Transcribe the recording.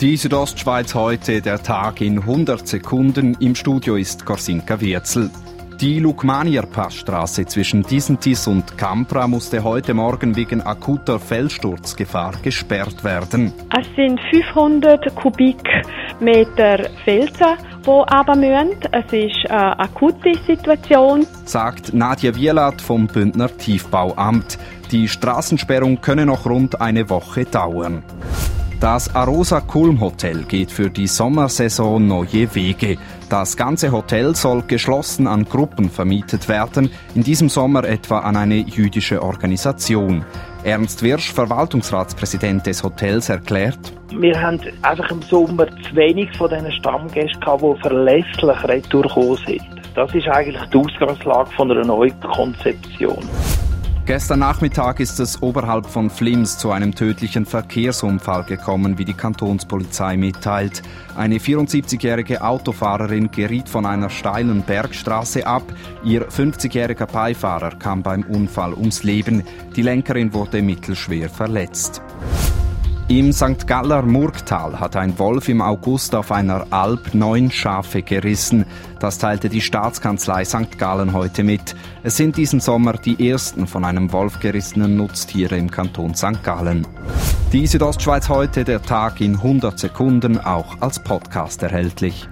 Die Südostschweiz heute, der Tag in 100 Sekunden. Im Studio ist Korsinka Wirzel. Die Lukmanier Passstraße zwischen Disentis und Campra musste heute Morgen wegen akuter Felssturzgefahr gesperrt werden. Es sind 500 Kubikmeter Felsen, die aber müssen. Es ist eine akute Situation. Sagt Nadja Wielat vom Bündner Tiefbauamt. Die Straßensperrung könne noch rund eine Woche dauern. Das Arosa Kulm Hotel geht für die Sommersaison neue Wege. Das ganze Hotel soll geschlossen an Gruppen vermietet werden, in diesem Sommer etwa an eine jüdische Organisation. Ernst Wirsch, Verwaltungsratspräsident des Hotels, erklärt, wir haben einfach im Sommer zu wenig von diesen Stammgästen gehabt, die verlässlich retour sind. Das ist eigentlich die Ausgangslage von einer neuen Konzeption. Gestern Nachmittag ist es oberhalb von Flims zu einem tödlichen Verkehrsunfall gekommen, wie die Kantonspolizei mitteilt. Eine 74-jährige Autofahrerin geriet von einer steilen Bergstraße ab. Ihr 50-jähriger Beifahrer kam beim Unfall ums Leben. Die Lenkerin wurde mittelschwer verletzt. Im St. Galler Murgtal hat ein Wolf im August auf einer Alp neun Schafe gerissen. Das teilte die Staatskanzlei St. Gallen heute mit. Es sind diesen Sommer die ersten von einem Wolf gerissenen Nutztiere im Kanton St. Gallen. Die Südostschweiz heute, der Tag in 100 Sekunden, auch als Podcast erhältlich.